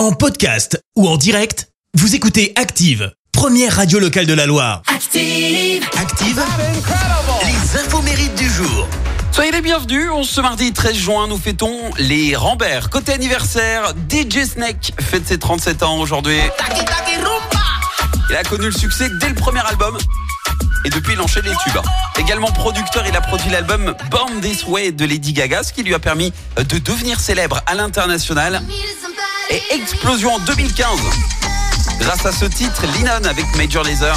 En podcast ou en direct, vous écoutez Active, première radio locale de la Loire. Active. Active, les infos mérites du jour. Soyez les bienvenus, on ce mardi 13 juin, nous fêtons les Rambert. Côté anniversaire, DJ Snake fête ses 37 ans aujourd'hui. Il a connu le succès dès le premier album. Et depuis, il enchaîne les tubes. Également producteur, il a produit l'album Born This Way de Lady Gaga, ce qui lui a permis de devenir célèbre à l'international. Et explosion en 2015. Grâce à ce titre, Lennon avec Major Lazer,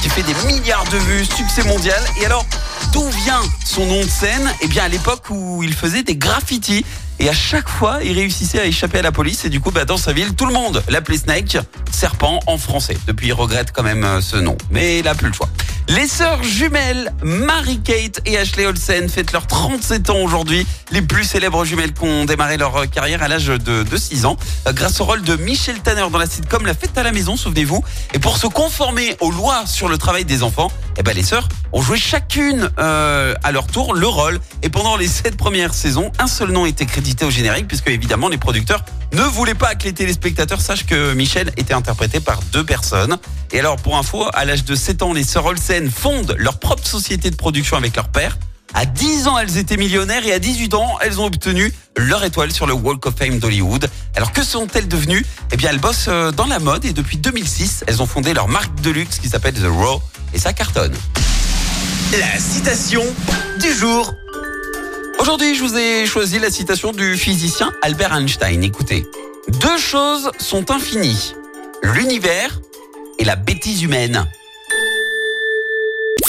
qui fait des milliards de vues, succès mondial. Et alors, d'où vient son nom de scène? Eh bien, à l'époque où il faisait des graffitis. Et à chaque fois, il réussissait à échapper à la police. Et du coup, bah, dans sa ville, tout le monde l'appelait Snake, serpent en français. Depuis, il regrette quand même euh, ce nom. Mais il n'a plus le choix. Les sœurs jumelles Mary-Kate et Ashley Olsen fêtent leurs 37 ans aujourd'hui. Les plus célèbres jumelles qui ont démarré leur euh, carrière à l'âge de, de 6 ans. euh, Grâce au rôle de Michel Tanner dans la sitcom La fête à la maison, souvenez-vous. Et pour se conformer aux lois sur le travail des enfants, eh ben, les sœurs ont joué chacune euh, à leur tour le rôle. Et pendant les 7 premières saisons, un seul nom était crédité au générique puisque évidemment les producteurs ne voulaient pas que les téléspectateurs sachent que Michel était interprété par deux personnes. Et alors pour info, à l'âge de 7 ans, les sœurs Olsen fondent leur propre société de production avec leur père. À 10 ans, elles étaient millionnaires et à 18 ans, elles ont obtenu leur étoile sur le Walk of Fame d'Hollywood. Alors que sont-elles devenues? Eh bien, elles bossent euh, dans la mode et depuis 2006, elles ont fondé leur marque de luxe qui s'appelle The Raw et ça cartonne. La citation du jour. Aujourd'hui, je vous ai choisi la citation du physicien Albert Einstein. Écoutez, deux choses sont infinies l'univers et la bêtise humaine.